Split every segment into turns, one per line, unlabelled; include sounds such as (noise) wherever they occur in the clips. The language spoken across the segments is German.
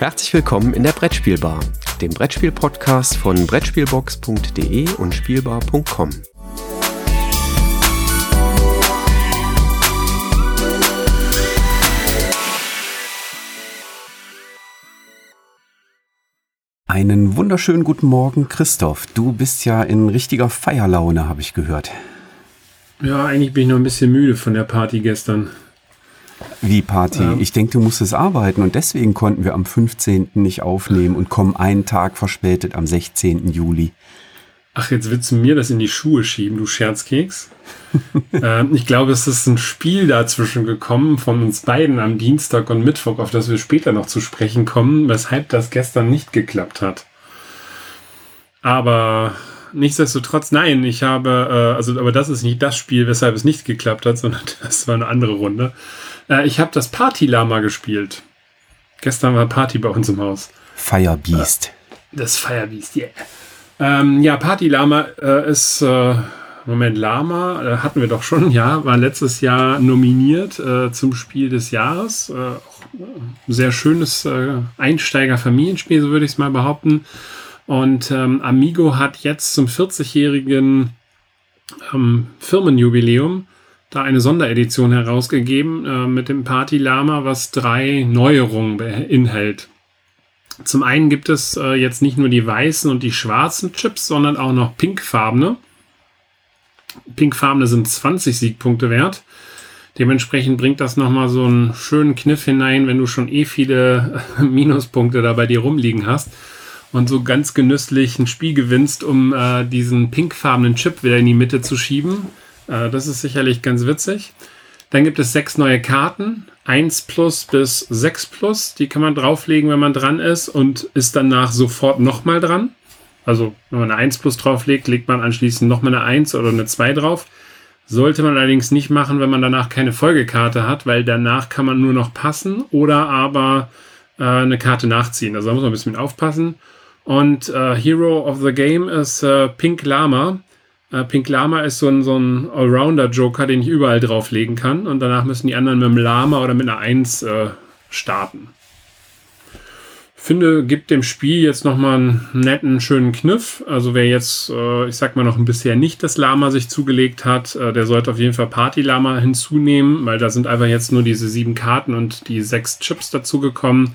Herzlich willkommen in der Brettspielbar, dem Brettspiel-Podcast von Brettspielbox.de und Spielbar.com. Einen wunderschönen guten Morgen, Christoph. Du bist ja in richtiger Feierlaune, habe ich gehört.
Ja, eigentlich bin ich noch ein bisschen müde von der Party gestern.
Wie Party? Ja. Ich denke, du musstest arbeiten und deswegen konnten wir am 15. nicht aufnehmen und kommen einen Tag verspätet am 16. Juli.
Ach, jetzt willst du mir das in die Schuhe schieben, du Scherzkeks? (laughs) ähm, ich glaube, es ist ein Spiel dazwischen gekommen von uns beiden am Dienstag und Mittwoch, auf das wir später noch zu sprechen kommen, weshalb das gestern nicht geklappt hat. Aber nichtsdestotrotz, nein, ich habe, äh, also, aber das ist nicht das Spiel, weshalb es nicht geklappt hat, sondern (laughs) das war eine andere Runde. Äh, ich habe das Party-Lama gespielt. Gestern war Party bei uns im Haus.
Firebeast.
Äh, das Firebeast, yeah. Ähm, ja, Party Lama äh, ist, äh, Moment, Lama äh, hatten wir doch schon, ja, war letztes Jahr nominiert äh, zum Spiel des Jahres. Sehr schönes Einsteiger-Familienspiel, so würde ich es mal behaupten. Und ähm, Amigo hat jetzt zum 40-jährigen ähm, Firmenjubiläum da eine Sonderedition herausgegeben äh, mit dem Party Lama, was drei Neuerungen beinhält. Zum einen gibt es äh, jetzt nicht nur die weißen und die schwarzen Chips, sondern auch noch pinkfarbene. Pinkfarbene sind 20 Siegpunkte wert. Dementsprechend bringt das nochmal so einen schönen Kniff hinein, wenn du schon eh viele (laughs) Minuspunkte da bei dir rumliegen hast und so ganz genüsslich ein Spiel gewinnst, um äh, diesen pinkfarbenen Chip wieder in die Mitte zu schieben. Äh, das ist sicherlich ganz witzig. Dann gibt es sechs neue Karten, 1 plus bis 6 plus. Die kann man drauflegen, wenn man dran ist und ist danach sofort nochmal dran. Also wenn man eine 1 plus drauflegt, legt man anschließend nochmal eine 1 oder eine 2 drauf. Sollte man allerdings nicht machen, wenn man danach keine Folgekarte hat, weil danach kann man nur noch passen oder aber äh, eine Karte nachziehen. Also da muss man ein bisschen aufpassen. Und äh, Hero of the Game ist äh, Pink Lama. Äh, Pink Lama ist so ein, so ein Allrounder-Joker, den ich überall drauflegen kann. Und danach müssen die anderen mit einem Lama oder mit einer 1 äh, starten. Finde, gibt dem Spiel jetzt nochmal einen netten, schönen Kniff. Also wer jetzt, äh, ich sag mal noch bisher nicht das Lama sich zugelegt hat, äh, der sollte auf jeden Fall Party-Lama hinzunehmen, weil da sind einfach jetzt nur diese sieben Karten und die sechs Chips dazugekommen.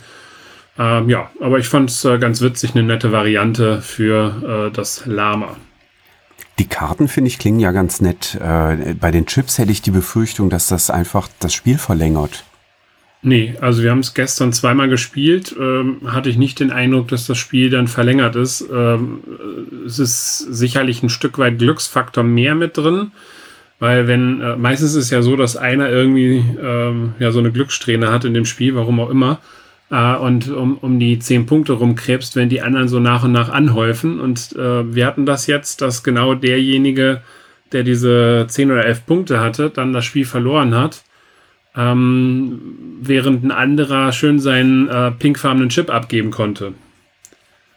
Ähm, ja, aber ich fand es äh, ganz witzig, eine nette Variante für äh, das Lama.
Die Karten, finde ich, klingen ja ganz nett. Äh, bei den Chips hätte ich die Befürchtung, dass das einfach das Spiel verlängert.
Nee, also wir haben es gestern zweimal gespielt. Ähm, hatte ich nicht den Eindruck, dass das Spiel dann verlängert ist. Ähm, es ist sicherlich ein Stück weit Glücksfaktor mehr mit drin. Weil wenn, äh, meistens ist es ja so, dass einer irgendwie ähm, ja so eine Glückssträhne hat in dem Spiel, warum auch immer äh, und um, um die zehn Punkte rumkrebst, wenn die anderen so nach und nach anhäufen. Und äh, wir hatten das jetzt, dass genau derjenige, der diese zehn oder elf Punkte hatte, dann das Spiel verloren hat. Ähm, während ein anderer schön seinen äh, pinkfarbenen Chip abgeben konnte.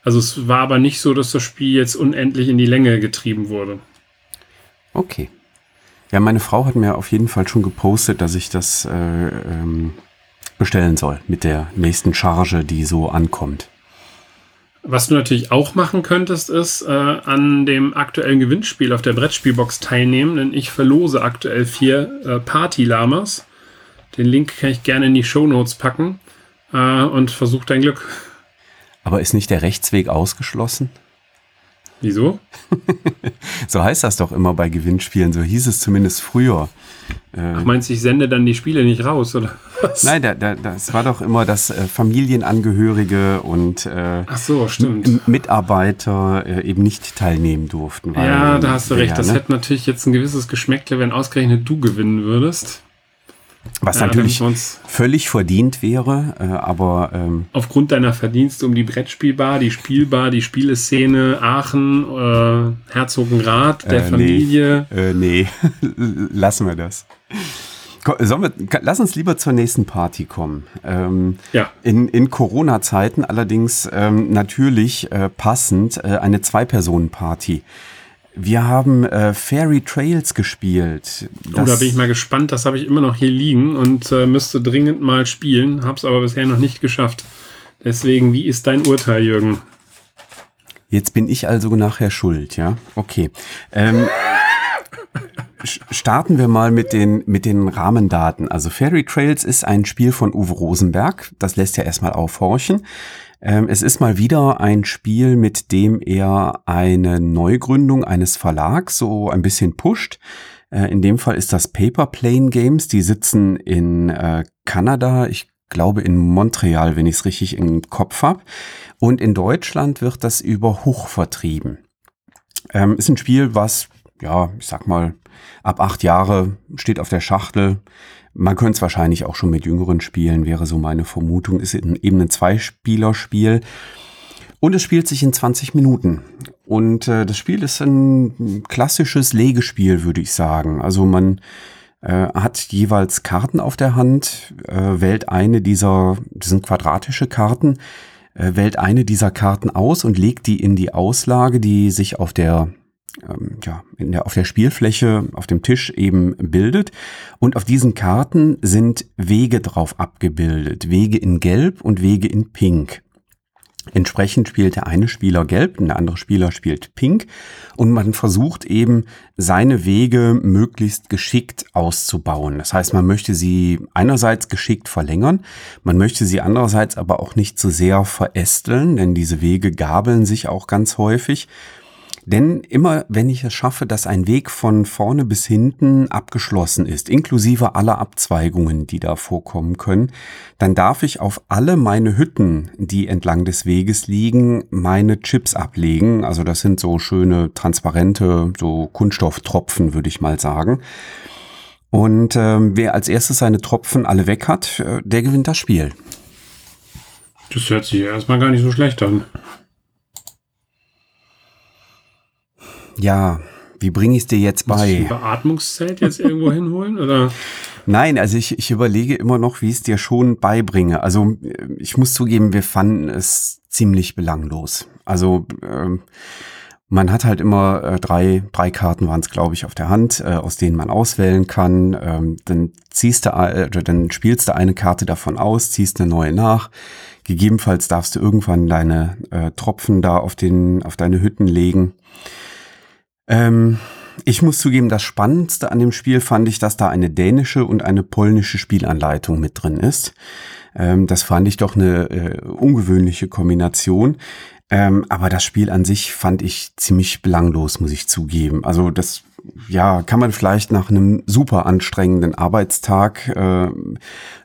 Also es war aber nicht so, dass das Spiel jetzt unendlich in die Länge getrieben wurde.
Okay. Ja, meine Frau hat mir auf jeden Fall schon gepostet, dass ich das äh, ähm, bestellen soll mit der nächsten Charge, die so ankommt.
Was du natürlich auch machen könntest, ist äh, an dem aktuellen Gewinnspiel auf der Brettspielbox teilnehmen, denn ich verlose aktuell vier äh, Party-Lamas. Den Link kann ich gerne in die Show Notes packen äh, und versuch dein Glück.
Aber ist nicht der Rechtsweg ausgeschlossen?
Wieso? (laughs)
so heißt das doch immer bei Gewinnspielen, so hieß es zumindest früher.
Ach, meinst du, ich sende dann die Spiele nicht raus, oder
was? Nein, da, da, das war doch immer, dass äh, Familienangehörige und äh,
so.
Mitarbeiter äh, eben nicht teilnehmen durften.
Ja, da hast du recht. Das ne? hätte natürlich jetzt ein gewisses Geschmäckle, wenn ausgerechnet du gewinnen würdest.
Was ja, natürlich völlig verdient wäre, äh, aber. Ähm,
Aufgrund deiner Verdienste um die Brettspielbar, die Spielbar, die Spieleszene, Aachen, äh, Herzogenrath, der äh, Familie.
Nee, äh, nee. (laughs) lassen wir das. Wir, lass uns lieber zur nächsten Party kommen. Ähm, ja. In, in Corona-Zeiten allerdings ähm, natürlich äh, passend äh, eine Zwei-Personen-Party. Wir haben äh, Fairy Trails gespielt.
Das oh, da bin ich mal gespannt. Das habe ich immer noch hier liegen und äh, müsste dringend mal spielen. Habe es aber bisher noch nicht geschafft. Deswegen, wie ist dein Urteil, Jürgen?
Jetzt bin ich also nachher schuld, ja? Okay. Ähm, starten wir mal mit den, mit den Rahmendaten. Also Fairy Trails ist ein Spiel von Uwe Rosenberg. Das lässt ja erstmal aufhorchen. Ähm, es ist mal wieder ein Spiel, mit dem er eine Neugründung eines Verlags so ein bisschen pusht. Äh, in dem Fall ist das Paper Plane Games. Die sitzen in äh, Kanada, ich glaube in Montreal, wenn ich es richtig im Kopf habe. Und in Deutschland wird das über Huch vertrieben. Ähm, ist ein Spiel, was, ja, ich sag mal, ab acht Jahre steht auf der Schachtel. Man könnte es wahrscheinlich auch schon mit Jüngeren spielen, wäre so meine Vermutung. Ist eben ein Zweispielerspiel. Und es spielt sich in 20 Minuten. Und äh, das Spiel ist ein klassisches Legespiel, würde ich sagen. Also man äh, hat jeweils Karten auf der Hand, äh, wählt eine dieser, das sind quadratische Karten, äh, wählt eine dieser Karten aus und legt die in die Auslage, die sich auf der ähm, ja, in der, auf der Spielfläche, auf dem Tisch eben bildet. Und auf diesen Karten sind Wege drauf abgebildet. Wege in Gelb und Wege in Pink. Entsprechend spielt der eine Spieler gelb, der andere Spieler spielt pink und man versucht eben seine Wege möglichst geschickt auszubauen. Das heißt, man möchte sie einerseits geschickt verlängern, man möchte sie andererseits aber auch nicht zu sehr verästeln, denn diese Wege gabeln sich auch ganz häufig denn immer wenn ich es schaffe, dass ein Weg von vorne bis hinten abgeschlossen ist, inklusive aller Abzweigungen, die da vorkommen können, dann darf ich auf alle meine Hütten, die entlang des Weges liegen, meine Chips ablegen. Also das sind so schöne, transparente, so Kunststofftropfen, würde ich mal sagen. Und äh, wer als erstes seine Tropfen alle weg hat, äh, der gewinnt das Spiel.
Das hört sich erstmal gar nicht so schlecht an.
Ja, wie bringe ich es dir jetzt bei? Muss ich
ein Beatmungszelt jetzt irgendwo (laughs) hinholen oder?
Nein, also ich, ich überlege immer noch, wie ich es dir schon beibringe. Also ich muss zugeben, wir fanden es ziemlich belanglos. Also ähm, man hat halt immer äh, drei, drei Karten waren es, glaube ich, auf der Hand, äh, aus denen man auswählen kann. Ähm, dann ziehst du, äh, dann spielst du eine Karte davon aus, ziehst eine neue nach. Gegebenenfalls darfst du irgendwann deine äh, Tropfen da auf den, auf deine Hütten legen. Ähm, ich muss zugeben, das Spannendste an dem Spiel fand ich, dass da eine dänische und eine polnische Spielanleitung mit drin ist. Ähm, das fand ich doch eine äh, ungewöhnliche Kombination. Ähm, aber das Spiel an sich fand ich ziemlich belanglos, muss ich zugeben. Also das, ja, kann man vielleicht nach einem super anstrengenden Arbeitstag äh,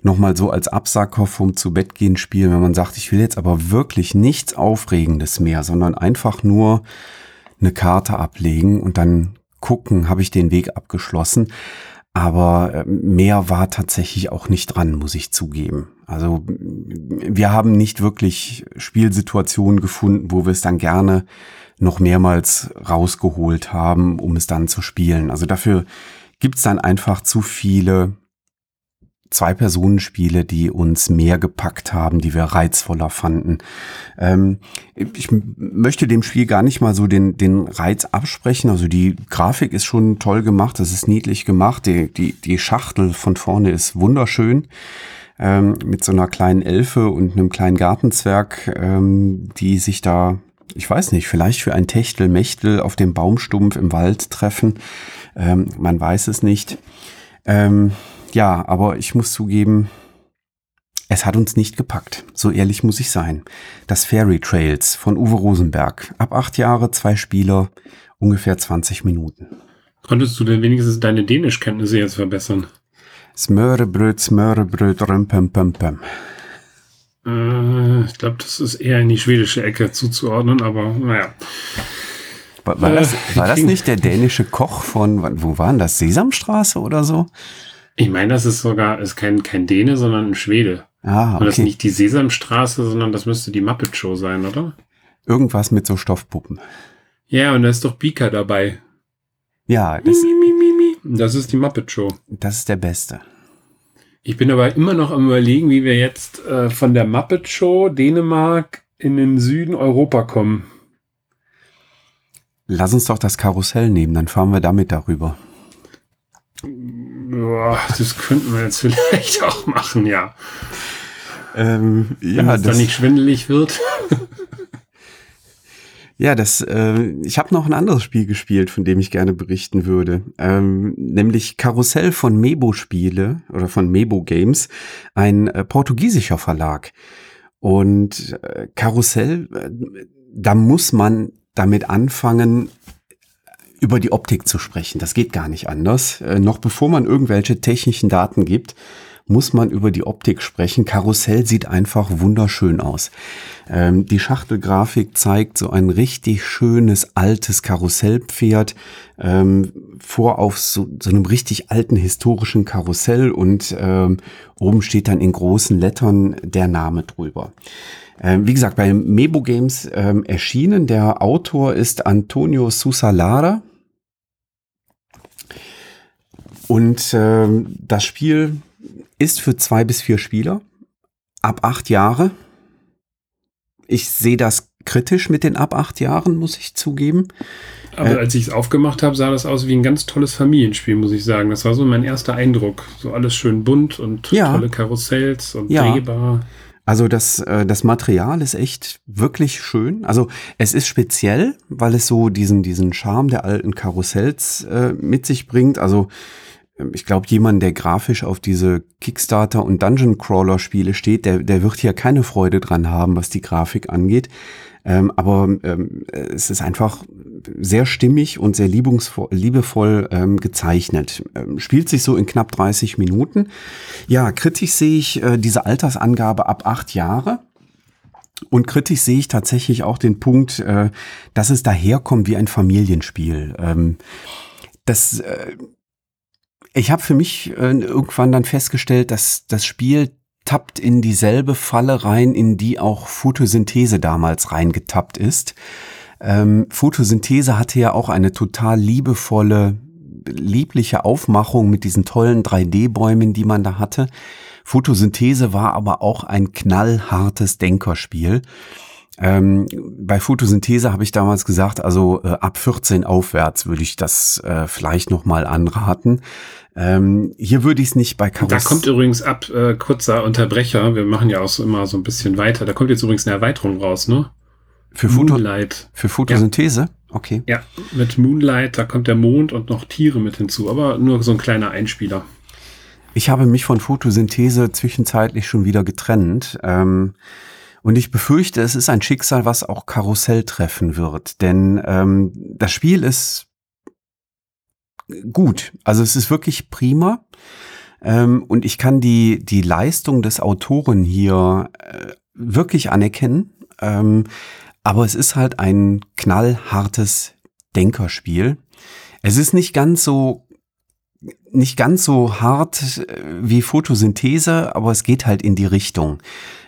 nochmal so als Absacker vom zu Bett gehen spielen, wenn man sagt, ich will jetzt aber wirklich nichts Aufregendes mehr, sondern einfach nur eine Karte ablegen und dann gucken, habe ich den Weg abgeschlossen. Aber äh, mehr war tatsächlich auch nicht dran, muss ich zugeben. Also wir haben nicht wirklich Spielsituationen gefunden, wo wir es dann gerne noch mehrmals rausgeholt haben, um es dann zu spielen. Also dafür gibt es dann einfach zu viele Zwei-Personen-Spiele, die uns mehr gepackt haben, die wir reizvoller fanden. Ähm, ich möchte dem Spiel gar nicht mal so den, den Reiz absprechen. Also die Grafik ist schon toll gemacht, das ist niedlich gemacht. Die, die, die Schachtel von vorne ist wunderschön. Ähm, mit so einer kleinen Elfe und einem kleinen Gartenzwerg, ähm, die sich da, ich weiß nicht, vielleicht für ein Techtelmechtel auf dem Baumstumpf im Wald treffen. Ähm, man weiß es nicht. Ähm, ja, aber ich muss zugeben, es hat uns nicht gepackt. So ehrlich muss ich sein. Das Fairy Trails von Uwe Rosenberg. Ab acht Jahre, zwei Spieler, ungefähr 20 Minuten.
Konntest du denn wenigstens deine Dänischkenntnisse jetzt verbessern?
Smörebröt, Smörebröt, römpem, pem, pem.
Äh, ich glaube, das ist eher in die schwedische Ecke zuzuordnen, aber naja.
War, war, das, war das (laughs) nicht der dänische Koch von, wo waren das? Sesamstraße oder so?
Ich meine, das ist sogar, ist kein, kein Däne, sondern ein Schwede. Ah, okay. Und das ist nicht die Sesamstraße, sondern das müsste die Muppet Show sein, oder?
Irgendwas mit so Stoffpuppen.
Ja, und da ist doch Beaker dabei.
Ja, das,
mi, mi, mi, mi, das ist die Muppet Show.
Das ist der Beste.
Ich bin aber immer noch am überlegen, wie wir jetzt äh, von der Muppet Show Dänemark in den Süden Europa kommen.
Lass uns doch das Karussell nehmen, dann fahren wir damit darüber.
Boah, das könnten wir jetzt (laughs) vielleicht auch machen, ja. ähm, ja, Wenn es dann nicht schwindelig wird.
Ja, das, äh, ich habe noch ein anderes Spiel gespielt, von dem ich gerne berichten würde. Ähm, nämlich Karussell von Mebo Spiele oder von Mebo Games, ein äh, portugiesischer Verlag. Und äh, Karussell, äh, da muss man damit anfangen, über die Optik zu sprechen. Das geht gar nicht anders. Äh, noch bevor man irgendwelche technischen Daten gibt, muss man über die Optik sprechen. Karussell sieht einfach wunderschön aus. Ähm, die Schachtelgrafik zeigt so ein richtig schönes altes Karussellpferd ähm, vor auf so, so einem richtig alten historischen Karussell und ähm, oben steht dann in großen Lettern der Name drüber. Ähm, wie gesagt, bei Mebo Games ähm, erschienen. Der Autor ist Antonio Susalara. Und ähm, das Spiel ist für zwei bis vier Spieler ab acht Jahre. Ich sehe das kritisch mit den ab acht Jahren, muss ich zugeben.
Aber äh, als ich es aufgemacht habe, sah das aus wie ein ganz tolles Familienspiel, muss ich sagen. Das war so mein erster Eindruck. So alles schön bunt und ja. tolle Karussells und ja. drehbar.
Also das, äh, das Material ist echt wirklich schön. Also es ist speziell, weil es so diesen, diesen Charme der alten Karussells äh, mit sich bringt. Also ich glaube, jemand, der grafisch auf diese Kickstarter- und Dungeon-Crawler-Spiele steht, der, der wird hier keine Freude dran haben, was die Grafik angeht. Ähm, aber ähm, es ist einfach sehr stimmig und sehr liebevoll ähm, gezeichnet. Ähm, spielt sich so in knapp 30 Minuten. Ja, kritisch sehe ich äh, diese Altersangabe ab acht Jahre. Und kritisch sehe ich tatsächlich auch den Punkt, äh, dass es daherkommt wie ein Familienspiel. Ähm, das äh, ich habe für mich äh, irgendwann dann festgestellt, dass das Spiel tappt in dieselbe Falle rein, in die auch Photosynthese damals reingetappt ist. Ähm, Photosynthese hatte ja auch eine total liebevolle, liebliche Aufmachung mit diesen tollen 3D-Bäumen, die man da hatte. Photosynthese war aber auch ein knallhartes Denkerspiel. Ähm, bei Photosynthese habe ich damals gesagt, also äh, ab 14 aufwärts würde ich das äh, vielleicht noch mal anraten. Ähm, hier würde ich es nicht bei
Karuss. Da kommt übrigens ab, äh, kurzer Unterbrecher, wir machen ja auch so immer so ein bisschen weiter. Da kommt jetzt übrigens eine Erweiterung raus, ne?
Für Foto Moonlight. Für Photosynthese? Ja. Okay.
Ja, mit Moonlight, da kommt der Mond und noch Tiere mit hinzu, aber nur so ein kleiner Einspieler.
Ich habe mich von Photosynthese zwischenzeitlich schon wieder getrennt. Ähm, und ich befürchte, es ist ein Schicksal, was auch Karussell treffen wird. Denn ähm, das Spiel ist gut. Also es ist wirklich prima. Ähm, und ich kann die, die Leistung des Autoren hier äh, wirklich anerkennen. Ähm, aber es ist halt ein knallhartes Denkerspiel. Es ist nicht ganz so nicht ganz so hart äh, wie Photosynthese, aber es geht halt in die Richtung.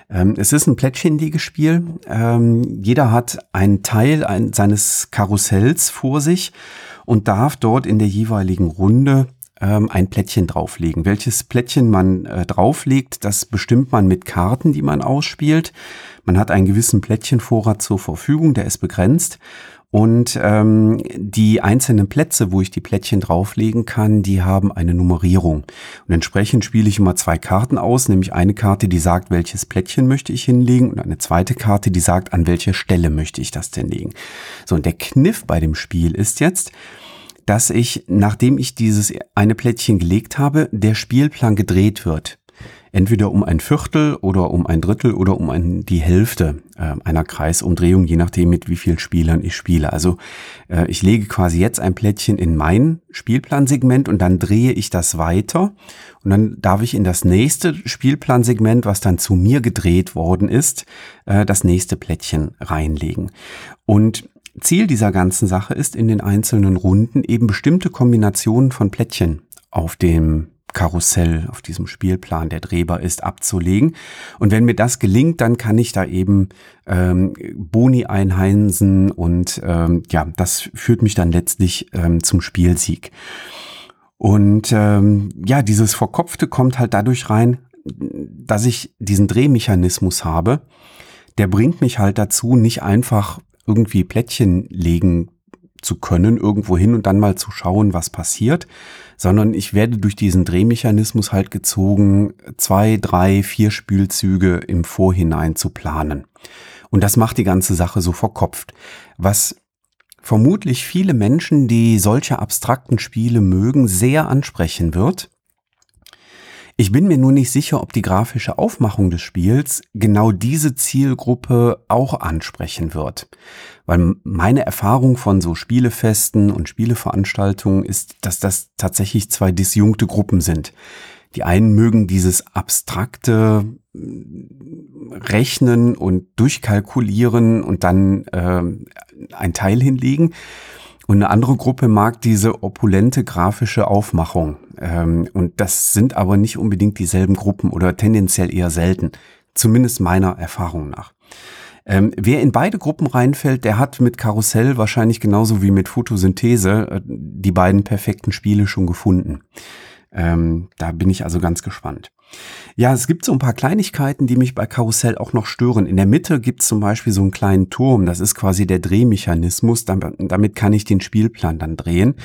Ähm, es ist ein Plättchenlegespiel. Ähm, jeder hat einen Teil ein, seines Karussells vor sich und darf dort in der jeweiligen Runde ähm, ein Plättchen drauflegen. Welches Plättchen man äh, drauflegt, das bestimmt man mit Karten, die man ausspielt. Man hat einen gewissen Plättchenvorrat zur Verfügung, der ist begrenzt. Und ähm, die einzelnen Plätze, wo ich die Plättchen drauflegen kann, die haben eine Nummerierung. Und entsprechend spiele ich immer zwei Karten aus, nämlich eine Karte, die sagt, welches Plättchen möchte ich hinlegen und eine zweite Karte, die sagt, an welche Stelle möchte ich das denn legen. So, und der Kniff bei dem Spiel ist jetzt, dass ich, nachdem ich dieses eine Plättchen gelegt habe, der Spielplan gedreht wird entweder um ein Viertel oder um ein Drittel oder um ein, die Hälfte äh, einer Kreisumdrehung, je nachdem mit wie vielen Spielern ich spiele. Also äh, ich lege quasi jetzt ein Plättchen in mein Spielplansegment und dann drehe ich das weiter und dann darf ich in das nächste Spielplansegment, was dann zu mir gedreht worden ist, äh, das nächste Plättchen reinlegen. Und Ziel dieser ganzen Sache ist in den einzelnen Runden eben bestimmte Kombinationen von Plättchen auf dem Karussell auf diesem Spielplan, der drehbar ist, abzulegen. Und wenn mir das gelingt, dann kann ich da eben ähm, Boni einheimsen und ähm, ja, das führt mich dann letztlich ähm, zum Spielsieg. Und ähm, ja, dieses Verkopfte kommt halt dadurch rein, dass ich diesen Drehmechanismus habe. Der bringt mich halt dazu, nicht einfach irgendwie Plättchen legen zu können irgendwo hin und dann mal zu schauen, was passiert, sondern ich werde durch diesen Drehmechanismus halt gezogen, zwei, drei, vier Spielzüge im Vorhinein zu planen. Und das macht die ganze Sache so verkopft. Was vermutlich viele Menschen, die solche abstrakten Spiele mögen, sehr ansprechen wird. Ich bin mir nur nicht sicher, ob die grafische Aufmachung des Spiels genau diese Zielgruppe auch ansprechen wird. Weil meine Erfahrung von so Spielefesten und Spieleveranstaltungen ist, dass das tatsächlich zwei disjunkte Gruppen sind. Die einen mögen dieses abstrakte Rechnen und Durchkalkulieren und dann äh, ein Teil hinlegen. Und eine andere Gruppe mag diese opulente grafische Aufmachung. Ähm, und das sind aber nicht unbedingt dieselben Gruppen oder tendenziell eher selten. Zumindest meiner Erfahrung nach. Ähm, wer in beide Gruppen reinfällt, der hat mit Karussell wahrscheinlich genauso wie mit Photosynthese äh, die beiden perfekten Spiele schon gefunden. Ähm, da bin ich also ganz gespannt. Ja, es gibt so ein paar Kleinigkeiten, die mich bei Karussell auch noch stören. In der Mitte gibt es zum Beispiel so einen kleinen Turm. Das ist quasi der Drehmechanismus. Damit kann ich den Spielplan dann drehen.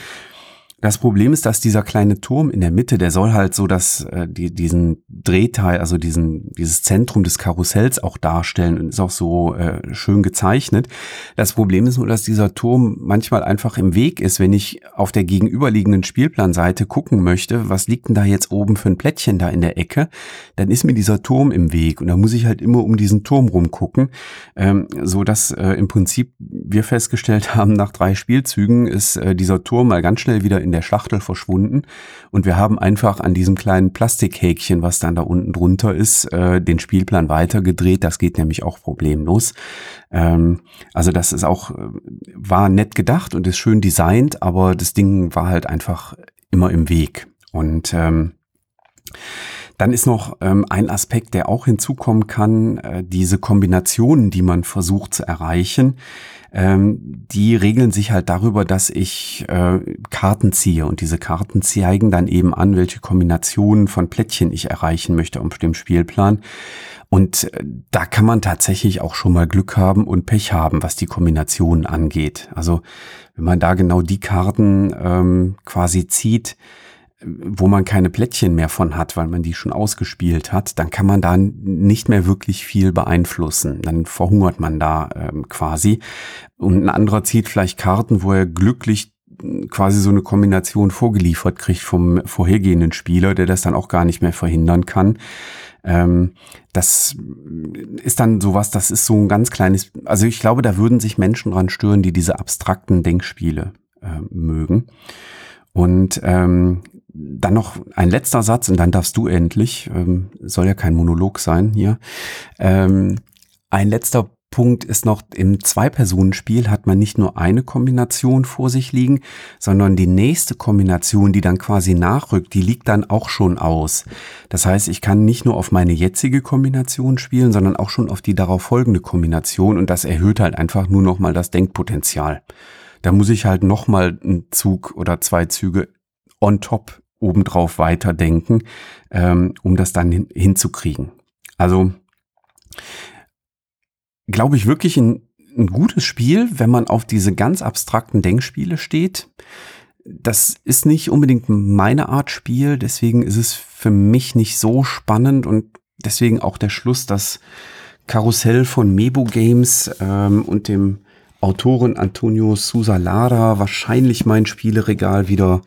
Das Problem ist, dass dieser kleine Turm in der Mitte, der soll halt so dass äh, die, diesen Drehteil, also diesen dieses Zentrum des Karussells auch darstellen und ist auch so äh, schön gezeichnet. Das Problem ist nur, dass dieser Turm manchmal einfach im Weg ist, wenn ich auf der gegenüberliegenden Spielplanseite gucken möchte, was liegt denn da jetzt oben für ein Plättchen da in der Ecke, dann ist mir dieser Turm im Weg und da muss ich halt immer um diesen Turm rumgucken, ähm, so dass äh, im Prinzip wir festgestellt (laughs) haben, nach drei Spielzügen ist äh, dieser Turm mal ganz schnell wieder in in der Schachtel verschwunden und wir haben einfach an diesem kleinen Plastikhäkchen, was dann da unten drunter ist, äh, den Spielplan weitergedreht. Das geht nämlich auch problemlos. Ähm, also das ist auch, äh, war nett gedacht und ist schön designt, aber das Ding war halt einfach immer im Weg. Und ähm, dann ist noch ähm, ein Aspekt, der auch hinzukommen kann, äh, diese Kombinationen, die man versucht zu erreichen ähm, die regeln sich halt darüber, dass ich äh, Karten ziehe und diese Karten zeigen dann eben an, welche Kombinationen von Plättchen ich erreichen möchte auf dem Spielplan. Und äh, da kann man tatsächlich auch schon mal Glück haben und Pech haben, was die Kombinationen angeht. Also wenn man da genau die Karten ähm, quasi zieht, wo man keine Plättchen mehr von hat, weil man die schon ausgespielt hat, dann kann man da nicht mehr wirklich viel beeinflussen. Dann verhungert man da ähm, quasi. Und ein anderer zieht vielleicht Karten, wo er glücklich quasi so eine Kombination vorgeliefert kriegt vom vorhergehenden Spieler, der das dann auch gar nicht mehr verhindern kann. Ähm, das ist dann sowas, das ist so ein ganz kleines, also ich glaube, da würden sich Menschen dran stören, die diese abstrakten Denkspiele äh, mögen. Und ähm, dann noch ein letzter Satz und dann darfst du endlich, ähm, soll ja kein Monolog sein hier. Ähm, ein letzter Punkt ist noch, im Zwei-Personen-Spiel hat man nicht nur eine Kombination vor sich liegen, sondern die nächste Kombination, die dann quasi nachrückt, die liegt dann auch schon aus. Das heißt, ich kann nicht nur auf meine jetzige Kombination spielen, sondern auch schon auf die darauf folgende Kombination und das erhöht halt einfach nur nochmal das Denkpotenzial. Da muss ich halt nochmal einen Zug oder zwei Züge on top obendrauf weiterdenken, ähm, um das dann hin, hinzukriegen. Also glaube ich wirklich ein, ein gutes Spiel, wenn man auf diese ganz abstrakten Denkspiele steht. Das ist nicht unbedingt meine Art Spiel, deswegen ist es für mich nicht so spannend und deswegen auch der Schluss, dass Karussell von Mebo Games ähm, und dem Autoren Antonio Sousa Lara wahrscheinlich mein Spieleregal wieder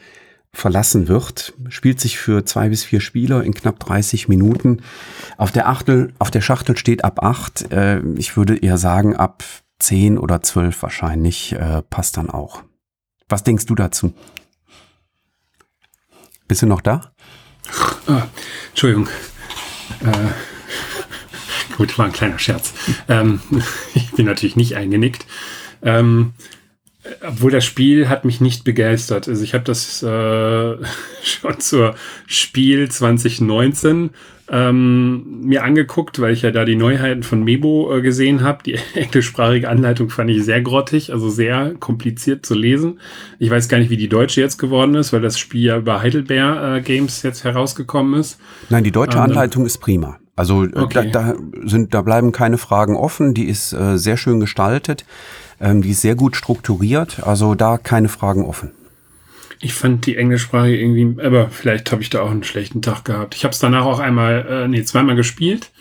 verlassen wird. Spielt sich für zwei bis vier Spieler in knapp 30 Minuten. Auf der Achtel, auf der Schachtel steht ab acht. Äh, ich würde eher sagen ab zehn oder zwölf wahrscheinlich äh, passt dann auch. Was denkst du dazu? Bist du noch da?
Ah, Entschuldigung. Äh, gut, war ein kleiner Scherz. Ähm, (laughs) ich bin natürlich nicht eingenickt. Ähm, obwohl das Spiel hat mich nicht begeistert. Also ich habe das äh, (laughs) schon zur Spiel 2019 ähm, mir angeguckt, weil ich ja da die Neuheiten von Mebo äh, gesehen habe. Die (laughs) englischsprachige Anleitung fand ich sehr grottig, also sehr kompliziert zu lesen. Ich weiß gar nicht, wie die deutsche jetzt geworden ist, weil das Spiel ja über Heidelberg äh, Games jetzt herausgekommen ist.
Nein, die deutsche ähm, Anleitung ist prima. Also äh, okay. da, da, sind, da bleiben keine Fragen offen. Die ist äh, sehr schön gestaltet. Ähm, die ist sehr gut strukturiert, also da keine Fragen offen.
Ich fand die englischsprachige irgendwie, aber vielleicht habe ich da auch einen schlechten Tag gehabt. Ich habe es danach auch einmal, äh, nee, zweimal gespielt,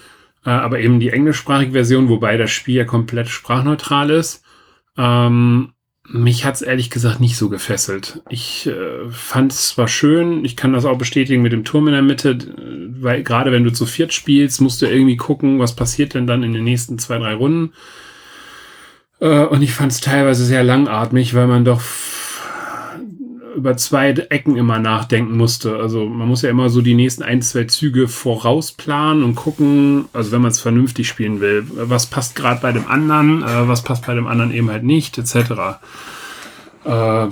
äh, aber eben die englischsprachige Version, wobei das Spiel ja komplett sprachneutral ist. Ähm, mich hat's ehrlich gesagt nicht so gefesselt. Ich äh, fand es zwar schön, ich kann das auch bestätigen mit dem Turm in der Mitte, weil gerade wenn du zu viert spielst, musst du irgendwie gucken, was passiert denn dann in den nächsten zwei, drei Runden. Äh, und ich fand es teilweise sehr langatmig, weil man doch über zwei Ecken immer nachdenken musste. Also man muss ja immer so die nächsten ein, zwei Züge vorausplanen und gucken, also wenn man es vernünftig spielen will, was passt gerade bei dem anderen, äh, was passt bei dem anderen eben halt nicht, etc. Äh,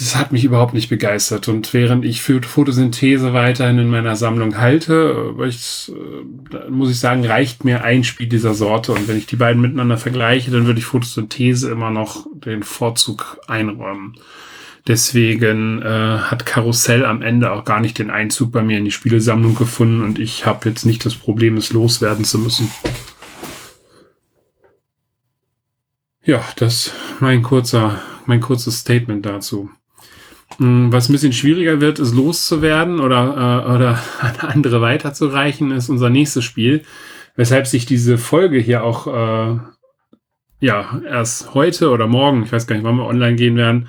das hat mich überhaupt nicht begeistert. Und während ich für Photosynthese weiterhin in meiner Sammlung halte, äh, ich, äh, muss ich sagen, reicht mir ein Spiel dieser Sorte. Und wenn ich die beiden miteinander vergleiche, dann würde ich Photosynthese immer noch den Vorzug einräumen. Deswegen äh, hat Karussell am Ende auch gar nicht den Einzug bei mir in die Spielesammlung gefunden und ich habe jetzt nicht das Problem, es loswerden zu müssen. Ja, das mein kurzer, mein kurzes Statement dazu. Hm, was ein bisschen schwieriger wird, ist loszuwerden oder, äh, oder (laughs) an andere weiterzureichen, ist unser nächstes Spiel. Weshalb sich diese Folge hier auch äh, ja erst heute oder morgen, ich weiß gar nicht, wann wir online gehen werden,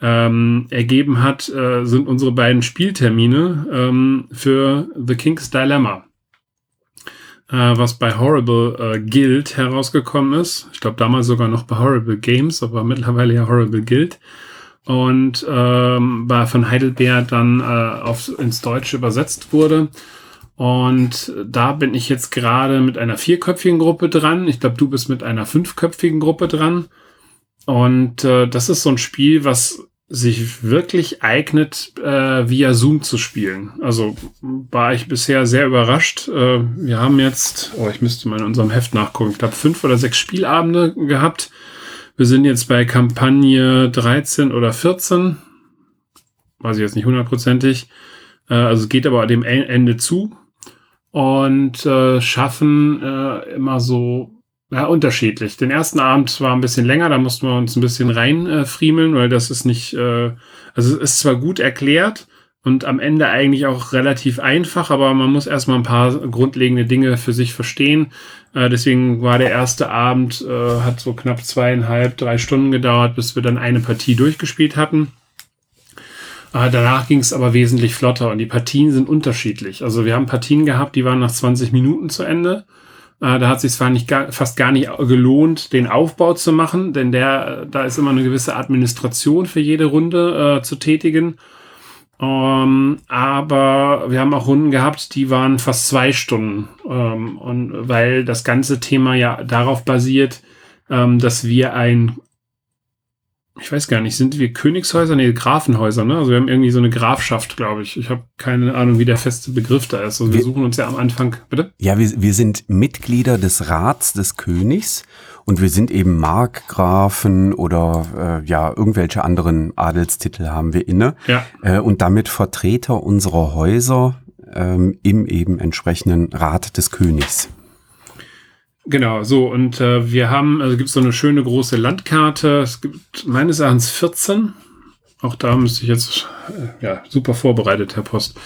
ähm, ergeben hat, äh, sind unsere beiden Spieltermine ähm, für The King's Dilemma, äh, was bei Horrible äh, Guild herausgekommen ist. Ich glaube damals sogar noch bei Horrible Games, aber mittlerweile ja Horrible Guild. Und ähm, war von Heidelberg dann äh, auf, ins Deutsche übersetzt wurde. Und da bin ich jetzt gerade mit einer vierköpfigen Gruppe dran. Ich glaube, du bist mit einer fünfköpfigen Gruppe dran. Und äh, das ist so ein Spiel, was sich wirklich eignet, äh, via Zoom zu spielen. Also war ich bisher sehr überrascht. Äh, wir haben jetzt, oh, ich müsste mal in unserem Heft nachgucken, ich glaube fünf oder sechs Spielabende gehabt. Wir sind jetzt bei Kampagne 13 oder 14. Weiß ich jetzt nicht hundertprozentig. Äh, also es geht aber dem Ende zu. Und äh, schaffen äh, immer so ja, unterschiedlich. Den ersten Abend war ein bisschen länger, da mussten wir uns ein bisschen reinfriemeln, äh, weil das ist nicht, äh, also es ist zwar gut erklärt und am Ende eigentlich auch relativ einfach, aber man muss erstmal ein paar grundlegende Dinge für sich verstehen. Äh, deswegen war der erste Abend, äh, hat so knapp zweieinhalb, drei Stunden gedauert, bis wir dann eine Partie durchgespielt hatten. Äh, danach ging es aber wesentlich flotter und die Partien sind unterschiedlich. Also wir haben Partien gehabt, die waren nach 20 Minuten zu Ende. Äh, da hat sich zwar nicht fast gar nicht gelohnt, den Aufbau zu machen, denn der, da ist immer eine gewisse Administration für jede Runde äh, zu tätigen. Ähm, aber wir haben auch Runden gehabt, die waren fast zwei Stunden. Ähm, und weil das ganze Thema ja darauf basiert, ähm, dass wir ein ich weiß gar nicht, sind wir Königshäuser? Nee, Grafenhäuser, ne? Also wir haben irgendwie so eine Grafschaft, glaube ich. Ich habe keine Ahnung, wie der feste Begriff da ist. Also wir, wir suchen uns ja am Anfang, bitte?
Ja, wir, wir sind Mitglieder des Rats des Königs und wir sind eben Markgrafen oder äh, ja, irgendwelche anderen Adelstitel haben wir inne. Ja. Äh, und damit Vertreter unserer Häuser ähm, im eben entsprechenden Rat des Königs.
Genau, so und äh, wir haben, also gibt es so eine schöne große Landkarte. Es gibt meines Erachtens 14. Auch da müsste ich jetzt, äh, ja, super vorbereitet, Herr Post.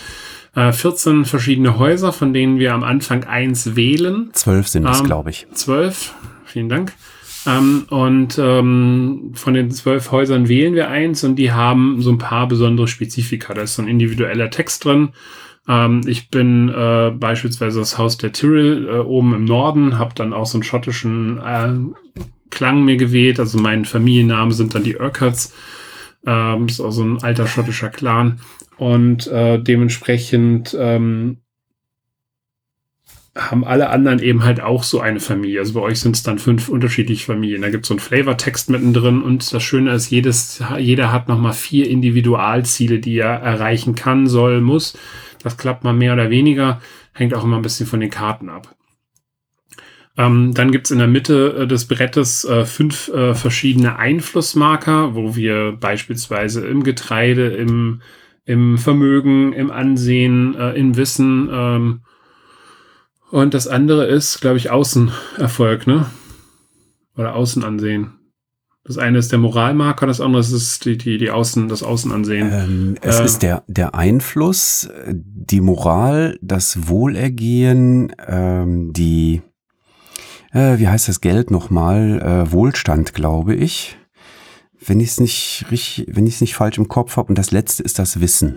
Äh, 14 verschiedene Häuser, von denen wir am Anfang eins wählen.
Zwölf sind es, ähm, glaube ich.
Zwölf, vielen Dank. Ähm, und ähm, von den zwölf Häusern wählen wir eins und die haben so ein paar besondere Spezifika. Da ist so ein individueller Text drin ähm, ich bin äh, beispielsweise das Haus der Tyrrell äh, oben im Norden, habe dann auch so einen schottischen äh, Klang mir gewählt. Also mein Familienname sind dann die Urquharts. Ähm, ist auch so ein alter schottischer Clan. Und äh, dementsprechend ähm, haben alle anderen eben halt auch so eine Familie. Also bei euch sind es dann fünf unterschiedliche Familien. Da gibt es so einen Flavortext mittendrin und das Schöne ist, jedes, jeder hat nochmal vier Individualziele, die er erreichen kann, soll, muss. Das klappt mal mehr oder weniger, hängt auch immer ein bisschen von den Karten ab. Ähm, dann gibt's in der Mitte äh, des Brettes äh, fünf äh, verschiedene Einflussmarker, wo wir beispielsweise im Getreide, im, im Vermögen, im Ansehen, äh, im Wissen ähm, und das andere ist, glaube ich, Außenerfolg, ne? Oder Außenansehen. Das eine ist der Moralmarker, das andere ist die, die, die Außen, das Außenansehen.
Ähm, es äh, ist der, der Einfluss, die Moral, das Wohlergehen, ähm, die, äh, wie heißt das Geld nochmal? Äh, Wohlstand, glaube ich. Wenn ich es nicht richtig, wenn ich es nicht falsch im Kopf habe. Und das letzte ist das Wissen.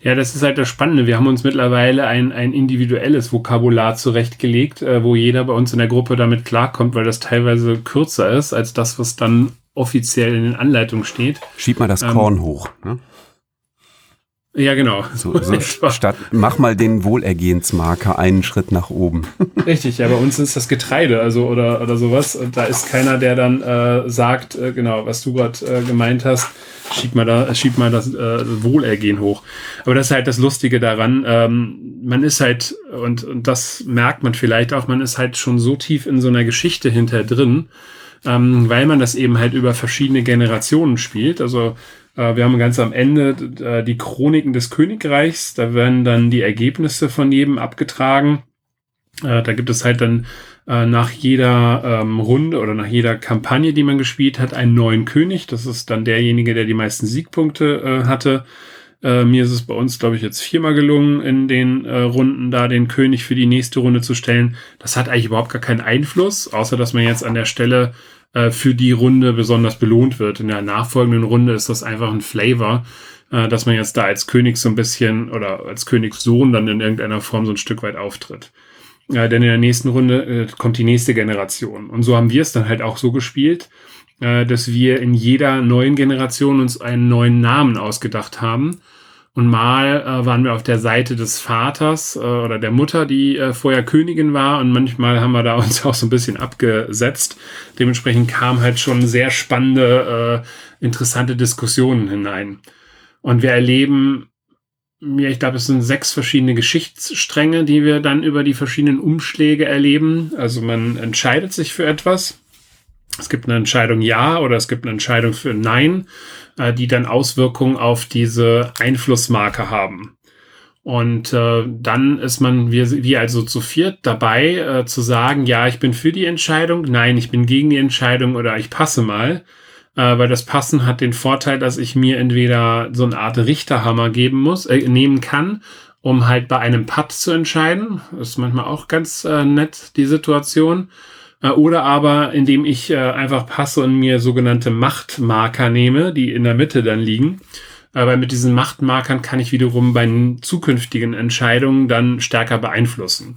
Ja, das ist halt das Spannende. Wir haben uns mittlerweile ein, ein individuelles Vokabular zurechtgelegt, äh, wo jeder bei uns in der Gruppe damit klarkommt, weil das teilweise kürzer ist als das, was dann offiziell in den Anleitungen steht.
Schieb mal das ähm, Korn hoch. Ne?
Ja, genau.
So, (laughs) so statt, mach mal den Wohlergehensmarker einen Schritt nach oben. (laughs)
Richtig, ja, bei uns ist das Getreide, also oder, oder sowas. Und da ist keiner, der dann äh, sagt, äh, genau, was du gerade äh, gemeint hast, schieb mal da, schieb mal das äh, Wohlergehen hoch. Aber das ist halt das Lustige daran. Ähm, man ist halt, und, und das merkt man vielleicht auch, man ist halt schon so tief in so einer Geschichte hinter drin, ähm, weil man das eben halt über verschiedene Generationen spielt. Also wir haben ganz am Ende äh, die Chroniken des Königreichs. Da werden dann die Ergebnisse von jedem abgetragen. Äh, da gibt es halt dann nach jeder ähm, Runde oder nach jeder Kampagne, die man gespielt hat, einen neuen König. Das ist dann derjenige, der die meisten Siegpunkte hatte. Äh, mir ist es bei uns, glaube ich, jetzt viermal gelungen, in den äh, Runden da den König für die nächste Runde zu stellen. Das hat eigentlich überhaupt gar keinen Einfluss, außer dass man jetzt an der Stelle äh, für die Runde besonders belohnt wird. In der nachfolgenden Runde ist das einfach ein Flavor, äh, dass man jetzt da als König so ein bisschen oder als Königssohn dann in irgendeiner Form so ein Stück weit auftritt. Denn in der nächsten Runde äh, kommt die nächste Generation. Und so haben wir es dann halt auch so gespielt, dass wir in jeder neuen Generation uns einen neuen Namen ausgedacht haben und mal äh, waren wir auf der Seite des Vaters äh, oder der Mutter, die äh, vorher Königin war. Und manchmal haben wir da uns (laughs) auch so ein bisschen abgesetzt. Dementsprechend kamen halt schon sehr spannende, äh, interessante Diskussionen hinein. Und wir erleben, ja, ich glaube, es sind sechs verschiedene Geschichtsstränge, die wir dann über die verschiedenen Umschläge erleben. Also man entscheidet sich für etwas. Es gibt eine Entscheidung Ja oder es gibt eine Entscheidung für Nein äh, die dann Auswirkungen auf diese Einflussmarke haben. Und äh, dann ist man, wie, wie also zu viert, dabei äh, zu sagen, ja, ich bin für die Entscheidung, nein, ich bin gegen die Entscheidung oder ich passe mal. Äh, weil das Passen hat den Vorteil, dass ich mir entweder so eine Art Richterhammer geben muss, äh, nehmen kann, um halt bei einem Putt zu entscheiden. Das ist manchmal auch ganz äh, nett, die Situation. Äh, oder aber, indem ich äh, einfach passe und mir sogenannte Machtmarker nehme, die in der Mitte dann liegen. Äh, weil mit diesen Machtmarkern kann ich wiederum bei zukünftigen Entscheidungen dann stärker beeinflussen.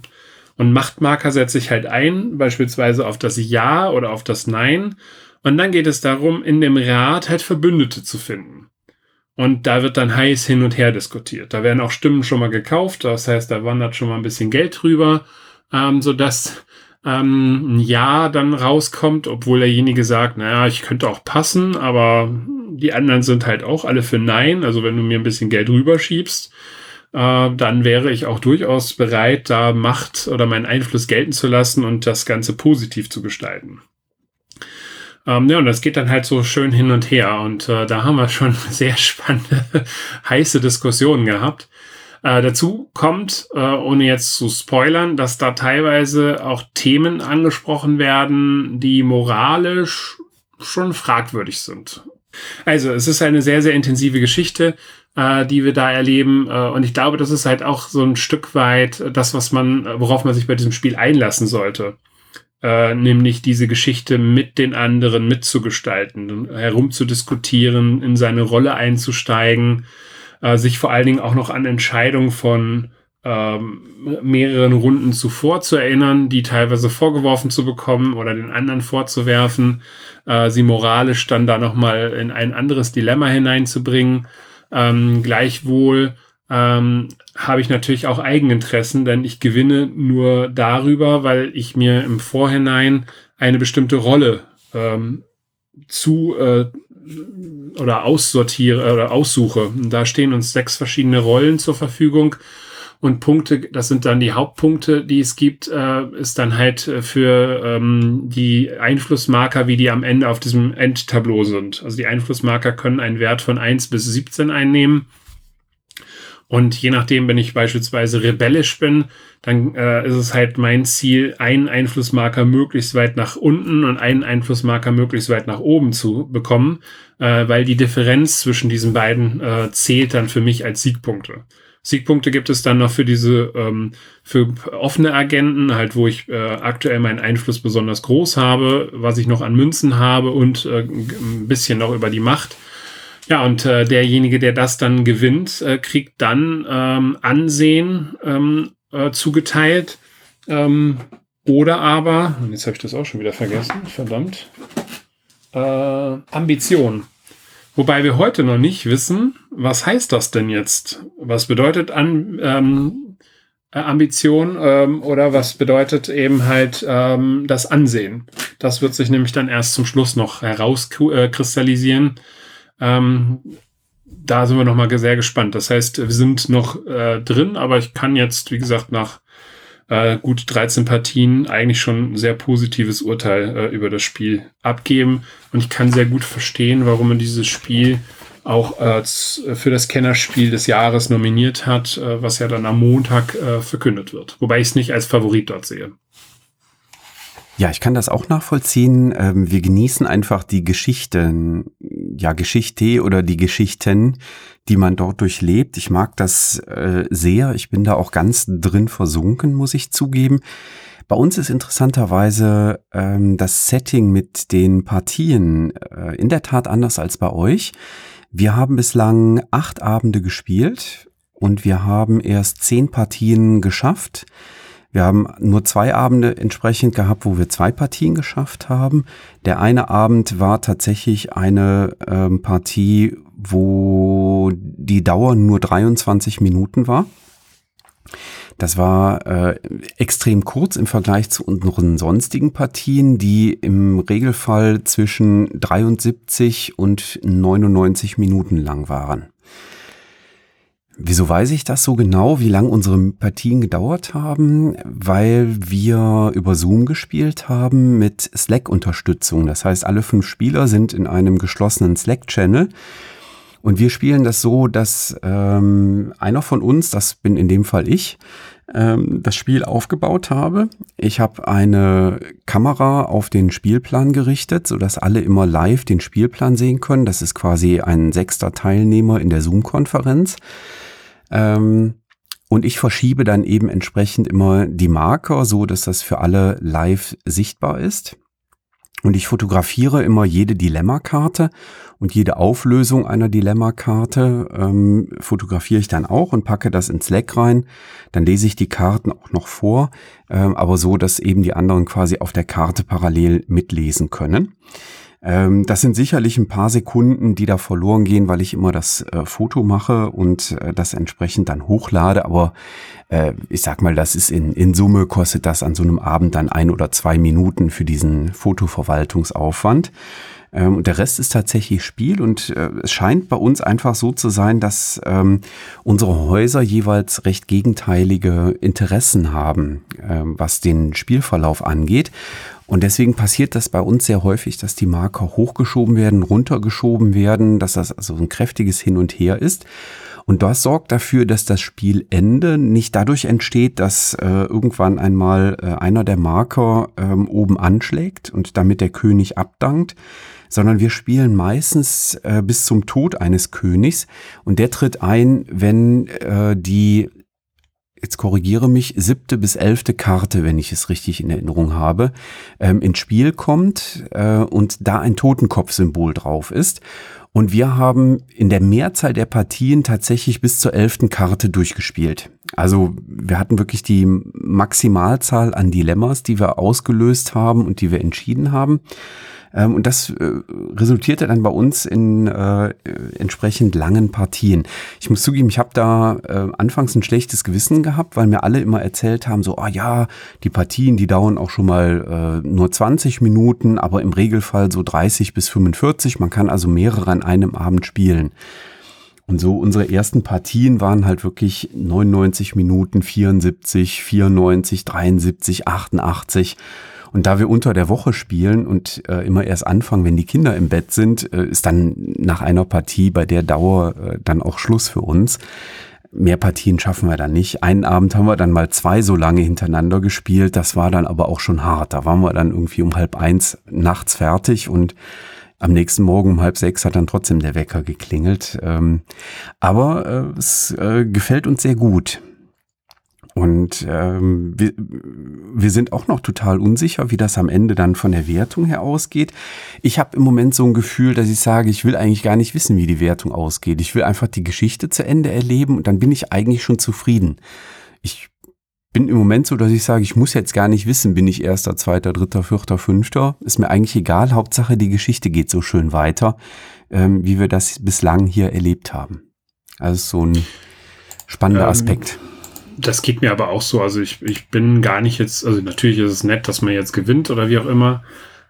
Und Machtmarker setze ich halt ein, beispielsweise auf das Ja oder auf das Nein. Und dann geht es darum, in dem Rat halt Verbündete zu finden. Und da wird dann heiß hin und her diskutiert. Da werden auch Stimmen schon mal gekauft. Das heißt, da wandert schon mal ein bisschen Geld drüber, ähm, sodass ähm, Ja dann rauskommt, obwohl derjenige sagt, naja, ich könnte auch passen, aber die anderen sind halt auch alle für Nein. Also wenn du mir ein bisschen Geld rüberschiebst, äh, dann wäre ich auch durchaus bereit, da Macht oder meinen Einfluss gelten zu lassen und das Ganze positiv zu gestalten. Ähm, ja, und das geht dann halt so schön hin und her. Und äh, da haben wir schon (laughs) sehr spannende, heiße Diskussionen gehabt. Äh, dazu kommt, äh, ohne jetzt zu spoilern, dass da teilweise auch Themen angesprochen werden, die moralisch schon fragwürdig sind. Also es ist eine sehr, sehr intensive Geschichte, äh, die wir da erleben. Äh, und ich glaube, das ist halt auch so ein Stück weit das, was man, worauf man sich bei diesem Spiel einlassen sollte. Äh, nämlich diese Geschichte mit den anderen mitzugestalten, herumzudiskutieren, in seine Rolle einzusteigen äh, sich vor allen Dingen auch noch an Entscheidungen von ähm, mehreren Runden zuvor zu erinnern, die teilweise vorgeworfen zu bekommen oder den anderen vorzuwerfen, äh, sie moralisch dann da nochmal in ein anderes Dilemma hineinzubringen. Ähm, gleichwohl ähm, habe ich natürlich auch Eigeninteressen, denn ich gewinne nur darüber, weil ich mir im Vorhinein eine bestimmte Rolle ähm, zu äh, oder aussortiere oder aussuche. Und da stehen uns sechs verschiedene Rollen zur Verfügung. Und Punkte, das sind dann die Hauptpunkte, die es gibt, äh, ist dann halt für ähm, die Einflussmarker, wie die am Ende auf diesem Endtableau sind. Also die Einflussmarker können einen Wert von eins bis 17 einnehmen. Und je nachdem, wenn ich beispielsweise rebellisch bin, dann äh, ist es halt mein Ziel, einen Einflussmarker möglichst weit nach unten und einen Einflussmarker möglichst weit nach oben zu bekommen, äh, weil die Differenz zwischen diesen beiden äh, zählt dann für mich als Siegpunkte. Siegpunkte gibt es dann noch für diese, ähm, für offene Agenten, halt, wo ich äh, aktuell meinen Einfluss besonders groß habe, was ich noch an Münzen habe und äh, ein bisschen noch über die Macht. Ja, und äh, derjenige, der das dann gewinnt, äh, kriegt dann ähm, Ansehen ähm, äh, zugeteilt. Ähm, oder aber, und jetzt habe ich das auch schon wieder vergessen, verdammt, äh, Ambition. Wobei wir heute noch nicht wissen, was heißt das denn jetzt? Was bedeutet an, ähm, äh, Ambition ähm, oder was bedeutet eben halt ähm, das Ansehen? Das wird sich nämlich dann erst zum Schluss noch herauskristallisieren. Ähm, da sind wir noch mal sehr gespannt. Das heißt, wir sind noch äh, drin, aber ich kann jetzt, wie gesagt, nach äh, gut 13 Partien eigentlich schon ein sehr positives Urteil äh, über das Spiel abgeben. Und ich kann sehr gut verstehen, warum man dieses Spiel auch äh, für das Kennerspiel des Jahres nominiert hat, äh, was ja dann am Montag äh, verkündet wird. Wobei ich es nicht als Favorit dort sehe.
Ja, ich kann das auch nachvollziehen. Ähm, wir genießen einfach die Geschichten, ja, Geschichte oder die Geschichten, die man dort durchlebt. Ich mag das äh, sehr. Ich bin da auch ganz drin versunken, muss ich zugeben. Bei uns ist interessanterweise ähm, das Setting mit den Partien äh, in der Tat anders als bei euch. Wir haben bislang acht Abende gespielt und wir haben erst zehn Partien geschafft. Wir haben nur zwei Abende entsprechend gehabt, wo wir zwei Partien geschafft haben. Der eine Abend war tatsächlich eine ähm, Partie, wo die Dauer nur 23 Minuten war. Das war äh, extrem kurz im Vergleich zu unseren sonstigen Partien, die im Regelfall zwischen 73 und 99 Minuten lang waren. Wieso weiß ich das so genau, wie lang unsere Partien gedauert haben? Weil wir über Zoom gespielt haben mit Slack-Unterstützung. Das heißt, alle fünf Spieler sind in einem geschlossenen Slack-Channel. Und wir spielen das so, dass ähm, einer von uns, das bin in dem Fall ich, ähm, das Spiel aufgebaut habe. Ich habe eine Kamera auf den Spielplan gerichtet, sodass alle immer live den Spielplan sehen können. Das ist quasi ein sechster Teilnehmer in der Zoom-Konferenz. Ähm, und ich verschiebe dann eben entsprechend immer die Marker, so dass das für alle live sichtbar ist. Und ich fotografiere immer jede Dilemmakarte und jede Auflösung einer Dilemmakarte ähm, fotografiere ich dann auch und packe das in Slack rein. Dann lese ich die Karten auch noch vor, ähm, aber so, dass eben die anderen quasi auf der Karte parallel mitlesen können. Ähm, das sind sicherlich ein paar Sekunden, die da verloren gehen, weil ich immer das äh, Foto mache und äh, das entsprechend dann hochlade. Aber äh, ich sag mal, das ist in, in Summe kostet das an so einem Abend dann ein oder zwei Minuten für diesen Fotoverwaltungsaufwand. Ähm, und der Rest ist tatsächlich Spiel und äh, es scheint bei uns einfach so zu sein, dass ähm, unsere Häuser jeweils recht gegenteilige Interessen haben, ähm, was den Spielverlauf angeht. Und deswegen passiert das bei uns sehr häufig, dass die Marker hochgeschoben werden, runtergeschoben werden, dass das also ein kräftiges Hin und Her ist. Und das sorgt dafür, dass das Spielende nicht dadurch entsteht, dass äh, irgendwann einmal äh, einer der Marker ähm, oben anschlägt und damit der König abdankt, sondern wir spielen meistens äh, bis zum Tod eines Königs und der tritt ein, wenn äh, die jetzt korrigiere mich, siebte bis elfte Karte, wenn ich es richtig in Erinnerung habe, ähm, ins Spiel kommt äh, und da ein Totenkopfsymbol drauf ist. Und wir haben in der Mehrzahl der Partien tatsächlich bis zur elften Karte durchgespielt. Also wir hatten wirklich die Maximalzahl an Dilemmas, die wir ausgelöst haben und die wir entschieden haben. Ähm, und das äh, resultierte dann bei uns in äh, entsprechend langen Partien. Ich muss zugeben, ich habe da äh, anfangs ein schlechtes Gewissen gehabt, weil mir alle immer erzählt haben, so, ah ja, die Partien, die dauern auch schon mal äh, nur 20 Minuten, aber im Regelfall so 30 bis 45. Man kann also mehrere an einem Abend spielen. Und so unsere ersten Partien waren halt wirklich 99 Minuten, 74, 94, 73, 88. Und da wir unter der Woche spielen und äh, immer erst anfangen, wenn die Kinder im Bett sind, äh, ist dann nach einer Partie bei der Dauer äh, dann auch Schluss für uns. mehr Partien schaffen wir dann nicht. Einen Abend haben wir dann mal zwei so lange hintereinander gespielt. Das war dann aber auch schon hart. Da waren wir dann irgendwie um halb eins nachts fertig und am nächsten Morgen um halb sechs hat dann trotzdem der Wecker geklingelt. Ähm, aber äh, es äh, gefällt uns sehr gut. Und ähm, wir, wir sind auch noch total unsicher, wie das am Ende dann von der Wertung her ausgeht. Ich habe im Moment so ein Gefühl, dass ich sage, ich will eigentlich gar nicht wissen, wie die Wertung ausgeht. Ich will einfach die Geschichte zu Ende erleben und dann bin ich eigentlich schon zufrieden. Ich bin im Moment so, dass ich sage, ich muss jetzt gar nicht wissen, bin ich erster, zweiter, dritter, vierter, fünfter. Ist mir eigentlich egal. Hauptsache, die Geschichte geht so schön weiter, ähm, wie wir das bislang hier erlebt haben. Also so ein spannender ähm, Aspekt
das geht mir aber auch so. Also ich, ich bin gar nicht jetzt, also natürlich ist es nett, dass man jetzt gewinnt oder wie auch immer.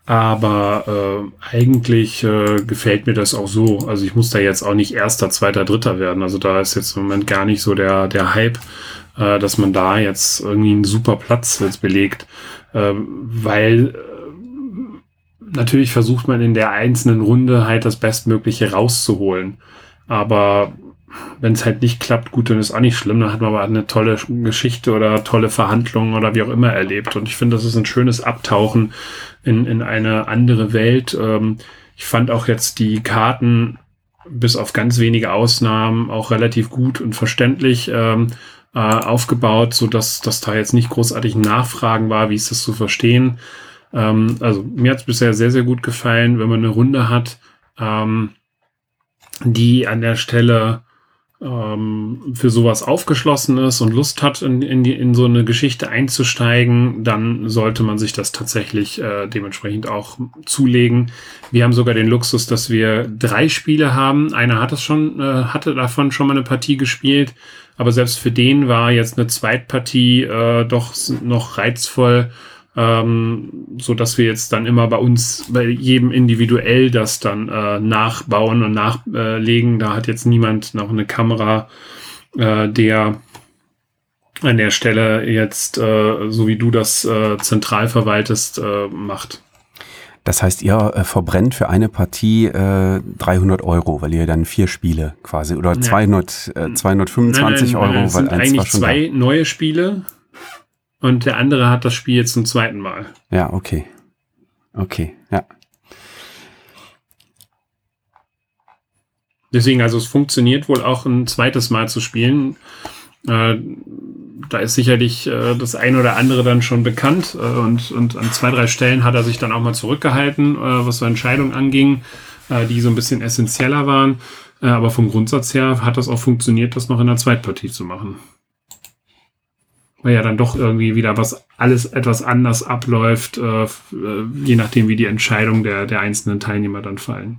Aber äh, eigentlich äh, gefällt mir das auch so. Also ich muss da jetzt auch nicht erster, zweiter, dritter werden. Also da ist jetzt im Moment gar nicht so der, der Hype, äh, dass man da jetzt irgendwie einen super Platz jetzt belegt. Äh, weil natürlich versucht man in der einzelnen Runde halt das Bestmögliche rauszuholen. Aber wenn es halt nicht klappt, gut, dann ist auch nicht schlimm. Dann hat man aber eine tolle Geschichte oder tolle Verhandlungen oder wie auch immer erlebt. Und ich finde, das ist ein schönes Abtauchen in, in eine andere Welt. Ähm, ich fand auch jetzt die Karten bis auf ganz wenige Ausnahmen auch relativ gut und verständlich ähm, äh, aufgebaut, so dass, dass da jetzt nicht großartig Nachfragen war, wie ist das zu verstehen. Ähm, also mir hat es bisher sehr, sehr gut gefallen, wenn man eine Runde hat, ähm, die an der Stelle ähm, für sowas aufgeschlossen ist und Lust hat, in, in, die, in so eine Geschichte einzusteigen, dann sollte man sich das tatsächlich äh, dementsprechend auch zulegen. Wir haben sogar den Luxus, dass wir drei Spiele haben. Einer hat es schon, äh, hatte davon schon mal eine Partie gespielt, aber selbst für den war jetzt eine Zweitpartie äh, doch noch reizvoll ähm, so dass wir jetzt dann immer bei uns, bei jedem individuell das dann äh, nachbauen und nachlegen. da hat jetzt niemand noch eine Kamera, äh, der an der Stelle jetzt, äh, so wie du das äh, zentral verwaltest, äh, macht.
Das heißt, ihr äh, verbrennt für eine Partie äh, 300 Euro, weil ihr dann vier Spiele quasi oder ja. 200, äh, 225 nein, nein,
Euro,
nein,
weil eins eigentlich zwei da. neue Spiele und der andere hat das Spiel jetzt zum zweiten Mal.
Ja, okay. Okay, ja.
Deswegen, also es funktioniert wohl auch ein zweites Mal zu spielen. Äh, da ist sicherlich äh, das ein oder andere dann schon bekannt äh, und, und an zwei, drei Stellen hat er sich dann auch mal zurückgehalten, äh, was so Entscheidungen anging, äh, die so ein bisschen essentieller waren. Äh, aber vom Grundsatz her hat das auch funktioniert, das noch in der Zweitpartie zu machen weil ja dann doch irgendwie wieder was alles etwas anders abläuft, äh, äh, je nachdem, wie die Entscheidungen der, der einzelnen Teilnehmer dann fallen.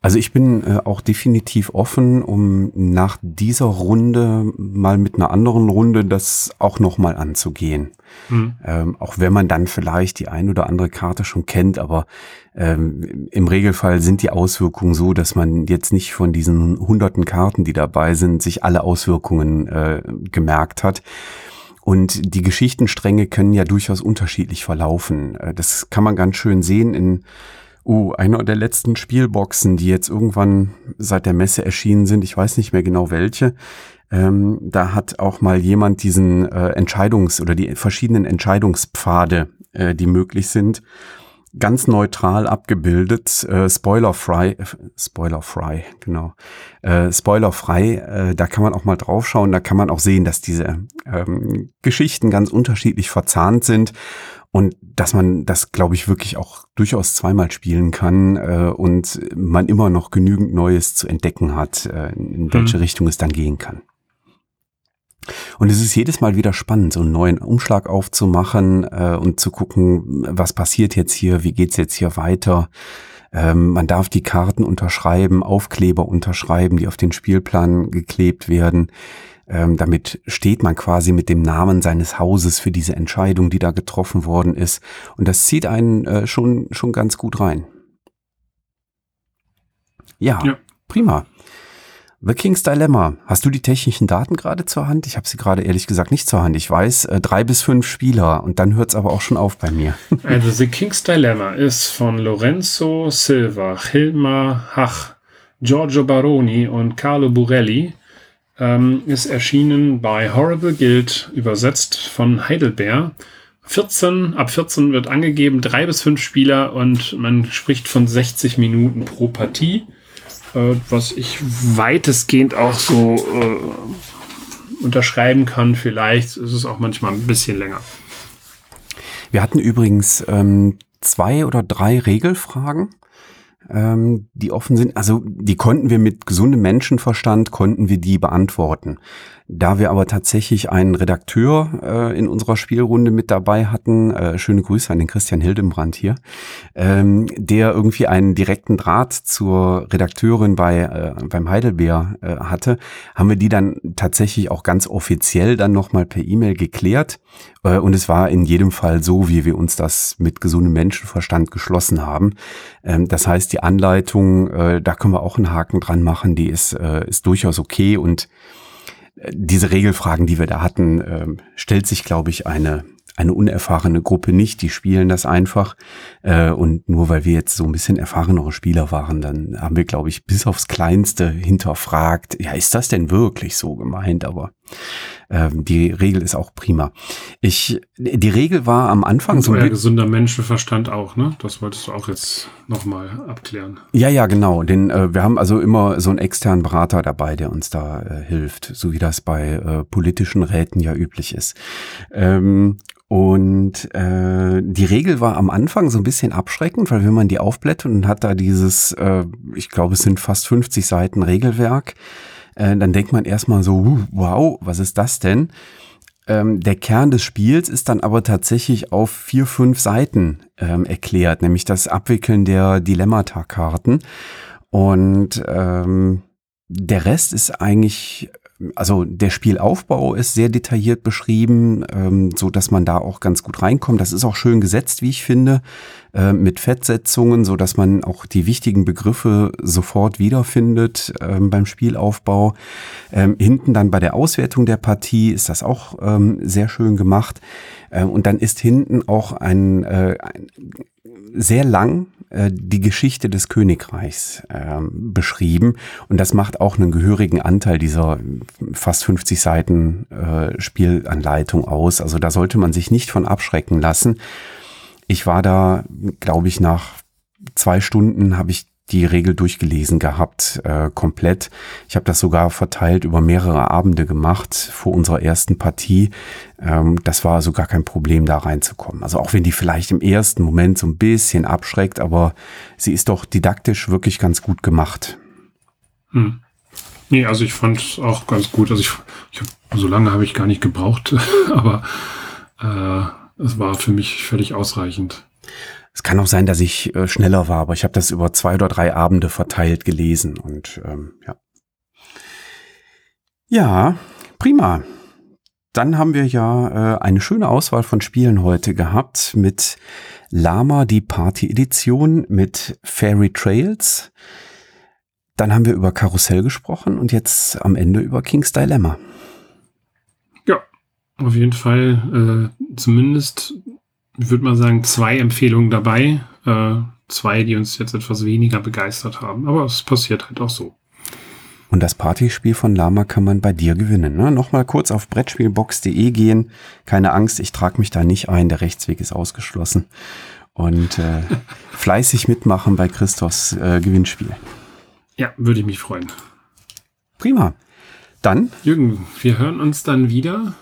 Also ich bin äh, auch definitiv offen, um nach dieser Runde mal mit einer anderen Runde das auch nochmal anzugehen. Mhm. Ähm, auch wenn man dann vielleicht die ein oder andere Karte schon kennt, aber ähm, im Regelfall sind die Auswirkungen so, dass man jetzt nicht von diesen hunderten Karten, die dabei sind, sich alle Auswirkungen äh, gemerkt hat. Und die Geschichtenstränge können ja durchaus unterschiedlich verlaufen. Äh, das kann man ganz schön sehen in Oh, einer der letzten Spielboxen, die jetzt irgendwann seit der Messe erschienen sind, ich weiß nicht mehr genau welche, ähm, da hat auch mal jemand diesen äh, Entscheidungs- oder die verschiedenen Entscheidungspfade, äh, die möglich sind, ganz neutral abgebildet, äh, spoilerfrei, äh, spoilerfrei, genau, äh, spoilerfrei, äh, da kann man auch mal draufschauen, da kann man auch sehen, dass diese ähm, Geschichten ganz unterschiedlich verzahnt sind und dass man das, glaube ich, wirklich auch durchaus zweimal spielen kann äh, und man immer noch genügend Neues zu entdecken hat, äh, in welche mhm. Richtung es dann gehen kann. Und es ist jedes Mal wieder spannend, so einen neuen Umschlag aufzumachen äh, und zu gucken, was passiert jetzt hier, wie geht's jetzt hier weiter. Ähm, man darf die Karten unterschreiben, Aufkleber unterschreiben, die auf den Spielplan geklebt werden. Ähm, damit steht man quasi mit dem Namen seines Hauses für diese Entscheidung, die da getroffen worden ist. Und das zieht einen äh, schon, schon ganz gut rein. Ja, ja, prima. The King's Dilemma. Hast du die technischen Daten gerade zur Hand? Ich habe sie gerade ehrlich gesagt nicht zur Hand. Ich weiß, äh, drei bis fünf Spieler und dann hört es aber auch schon auf bei mir. (laughs)
Also The King's Dilemma ist von Lorenzo Silva, Hilmar Hach, Giorgio Baroni und Carlo Burelli Ähm, ist erschienen bei Horrible Guild, übersetzt von Heidelberg. 14, ab 14 wird angegeben, drei bis fünf Spieler und man spricht von 60 Minuten pro Partie, äh, was ich weitestgehend auch so äh, unterschreiben kann. Vielleicht ist es auch manchmal ein bisschen länger.
Wir hatten übrigens ähm, zwei oder drei Regelfragen ähm, die offen sind. Also die konnten wir mit gesundem Menschenverstand, konnten wir die beantworten. Da wir aber tatsächlich einen Redakteur äh, in unserer Spielrunde mit dabei hatten, äh, schöne Grüße an den Christian Hildenbrand hier, ähm, der irgendwie einen direkten Draht zur Redakteurin bei äh, beim Heidelbeer äh, hatte, haben wir die dann tatsächlich auch ganz offiziell dann nochmal per E-Mail geklärt. Äh, und es war in jedem Fall so, wie wir uns das mit gesundem Menschenverstand geschlossen haben. Ähm, das heißt, die Anleitung, äh, da können wir auch einen Haken dran machen, die ist, äh, ist durchaus okay und diese Regelfragen, die wir da hatten, äh, stellt sich, glaube ich, eine eine unerfahrene Gruppe nicht, die spielen das einfach. Äh, und nur weil wir jetzt so ein bisschen erfahrenere Spieler waren, dann haben wir, glaube ich, bis aufs Kleinste hinterfragt, ja, ist das denn wirklich so gemeint? Aber ähm, die Regel ist auch prima. Ich, die Regel war am Anfang
so. Euer gesunder Menschenverstand auch, ne? Das wolltest du auch jetzt nochmal abklären.
Ja, ja, genau. Den, äh, wir haben also immer so einen externen Berater dabei, der uns da äh, hilft, so wie das bei äh, politischen Räten ja üblich ist. Ähm, und äh, die Regel war am Anfang so ein bisschen abschreckend, weil wenn man die aufblättert und hat da dieses, äh, ich glaube, es sind fast 50 Seiten Regelwerk, äh, dann denkt man erstmal so, wow, was ist das denn? Ähm, der Kern des Spiels ist dann aber tatsächlich auf vier, fünf Seiten ähm, erklärt, nämlich das Abwickeln der Dilemmata-Karten. Und ähm, der Rest ist eigentlich also der Spielaufbau ist sehr detailliert beschrieben, ähm, so dass man da auch ganz gut reinkommt. Das ist auch schön gesetzt, wie ich finde, äh, mit Fettsetzungen, so dass man auch die wichtigen Begriffe sofort wiederfindet ähm, beim Spielaufbau. Ähm, hinten dann bei der Auswertung der Partie ist das auch ähm, sehr schön gemacht. Äh, und dann ist hinten auch ein, äh, ein sehr lang äh, die Geschichte des Königreichs äh, beschrieben und das macht auch einen gehörigen Anteil dieser fast 50 Seiten äh, Spielanleitung aus. Also da sollte man sich nicht von abschrecken lassen. Ich war da, glaube ich, nach zwei Stunden habe ich die Regel durchgelesen gehabt, äh, komplett. Ich habe das sogar verteilt über mehrere Abende gemacht vor unserer ersten Partie. Ähm, das war also gar kein Problem, da reinzukommen. Also auch wenn die vielleicht im ersten Moment so ein bisschen abschreckt, aber sie ist doch didaktisch wirklich ganz gut gemacht.
Hm. Nee, also ich fand es auch ganz gut. Also ich, ich hab, so lange habe ich gar nicht gebraucht, (laughs) aber äh, es war für mich völlig ausreichend.
Es kann auch sein, dass ich äh, schneller war, aber ich habe das über zwei oder drei Abende verteilt gelesen und ähm, ja. Ja, prima. Dann haben wir ja äh, eine schöne Auswahl von Spielen heute gehabt mit Lama, die Party-Edition, mit Fairy Trails. Dann haben wir über Karussell gesprochen und jetzt am Ende über King's Dilemma.
Ja, auf jeden Fall äh, zumindest würde mal sagen, zwei Empfehlungen dabei. Äh, zwei, die uns jetzt etwas weniger begeistert haben. Aber es passiert halt auch so.
Und das Partyspiel von Lama kann man bei dir gewinnen. Ne? Nochmal kurz auf brettspielbox.de gehen. Keine Angst, ich trage mich da nicht ein. Der Rechtsweg ist ausgeschlossen. Und äh, (laughs) fleißig mitmachen bei Christophs äh, Gewinnspiel.
Ja, würde ich mich freuen.
Prima. Dann.
Jürgen, wir hören uns dann wieder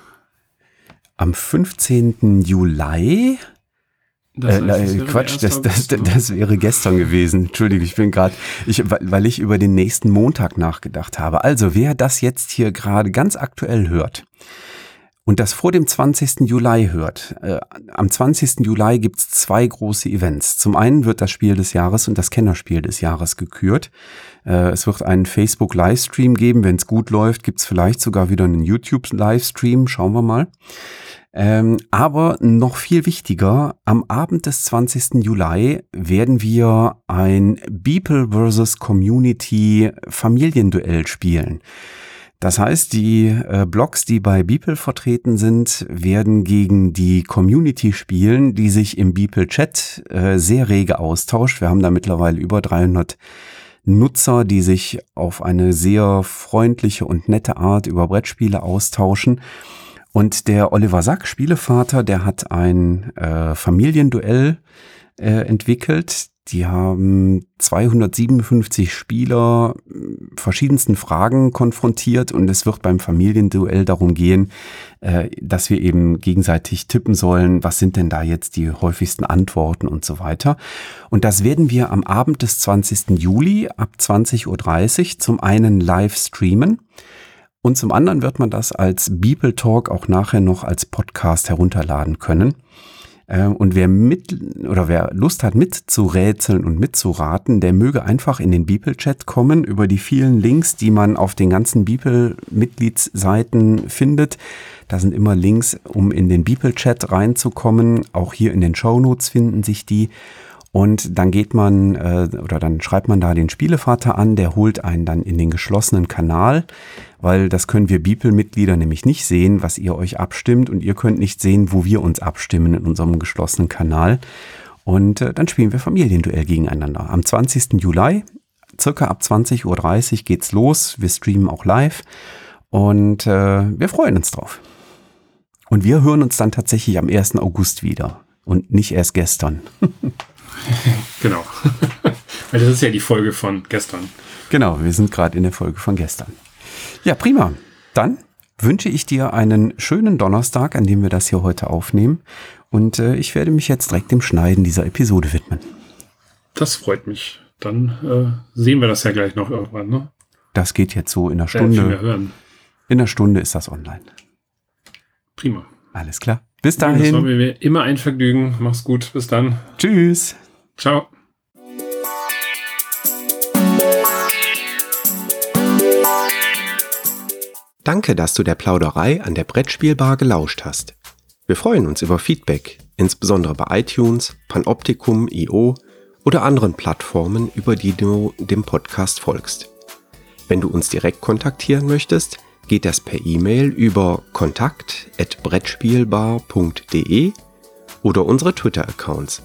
am 15. Juli. Das heißt, äh, Quatsch, das, das, das, das, wäre gestern gewesen. Entschuldige, ich bin gerade, ich, weil ich über den nächsten Montag nachgedacht habe. Also, wer das jetzt hier gerade ganz aktuell hört und das vor dem 20. Juli hört, äh, am 20. Juli gibt's zwei große Events. Zum einen wird das Spiel des Jahres und das Kennerspiel des Jahres gekürt. Äh, es wird einen Facebook-Livestream geben. Wenn es gut läuft, gibt's vielleicht sogar wieder einen YouTube-Livestream. Schauen wir mal. Ähm, aber noch viel wichtiger, am Abend des 20. Juli werden wir ein Beeple vs. Community Familienduell spielen. Das heißt, die äh, Blogs, die bei Beeple vertreten sind, werden gegen die Community spielen, die sich im Beeple Chat äh, sehr rege austauscht. Wir haben da mittlerweile über 300 Nutzer, die sich auf eine sehr freundliche und nette Art über Brettspiele austauschen. Und der Oliver Sack, Spielevater, der hat ein äh, Familienduell äh, entwickelt. Die haben 257 Spieler verschiedensten Fragen konfrontiert und es wird beim Familienduell darum gehen, äh, dass wir eben gegenseitig tippen sollen, was sind denn da jetzt die häufigsten Antworten und so weiter. Und das werden wir am Abend des 20. Juli ab 20.30 Uhr zum einen live streamen. Und zum anderen wird man das als Beeple Talk auch nachher noch als Podcast herunterladen können. Ähm, und wer mit oder wer Lust hat mitzurätseln und mitzuraten, der möge einfach in den Beeple-Chat kommen über die vielen Links, die man auf den ganzen Beeple-Mitgliedsseiten findet. Da sind immer Links, um in den Beeple-Chat reinzukommen. Auch hier in den Show Notes finden sich die. Und dann geht man äh, oder dann schreibt man da den Spielevater an, der holt einen dann in den geschlossenen Kanal, weil das können wir Beeple-Mitglieder nämlich nicht sehen, was ihr euch abstimmt und ihr könnt nicht sehen, wo wir uns abstimmen in unserem geschlossenen Kanal. Und äh, dann spielen wir Familienduell gegeneinander. Am 20. Juli, circa ab 20.30 Uhr geht's los. Wir streamen auch live und äh, wir freuen uns drauf. Und wir hören uns dann tatsächlich am 1. August wieder und nicht erst gestern. (laughs) (laughs)
genau. (laughs) Weil das ist ja die Folge von gestern.
Genau, wir sind gerade in der Folge von gestern. Ja, prima. Dann wünsche ich dir einen schönen Donnerstag, an dem wir das hier heute aufnehmen. Und äh, ich werde mich jetzt direkt dem Schneiden dieser Episode widmen.
Das freut mich. Dann äh, sehen wir das ja gleich noch irgendwann, ne?
Das geht jetzt so in einer Stunde. Ja, hören. In einer Stunde ist das online.
Prima.
Alles klar. Bis dahin. Das
war mir immer ein Vergnügen. Mach's gut. Bis dann.
Tschüss.
Ciao.
Danke, dass du der Plauderei an der Brettspielbar gelauscht hast. Wir freuen uns über Feedback, insbesondere bei iTunes, Panoptikum, IO oder anderen Plattformen, über die du dem Podcast folgst. Wenn du uns direkt kontaktieren möchtest, geht das per E-Mail über kontakt@brettspielbar.de oder unsere Twitter-Accounts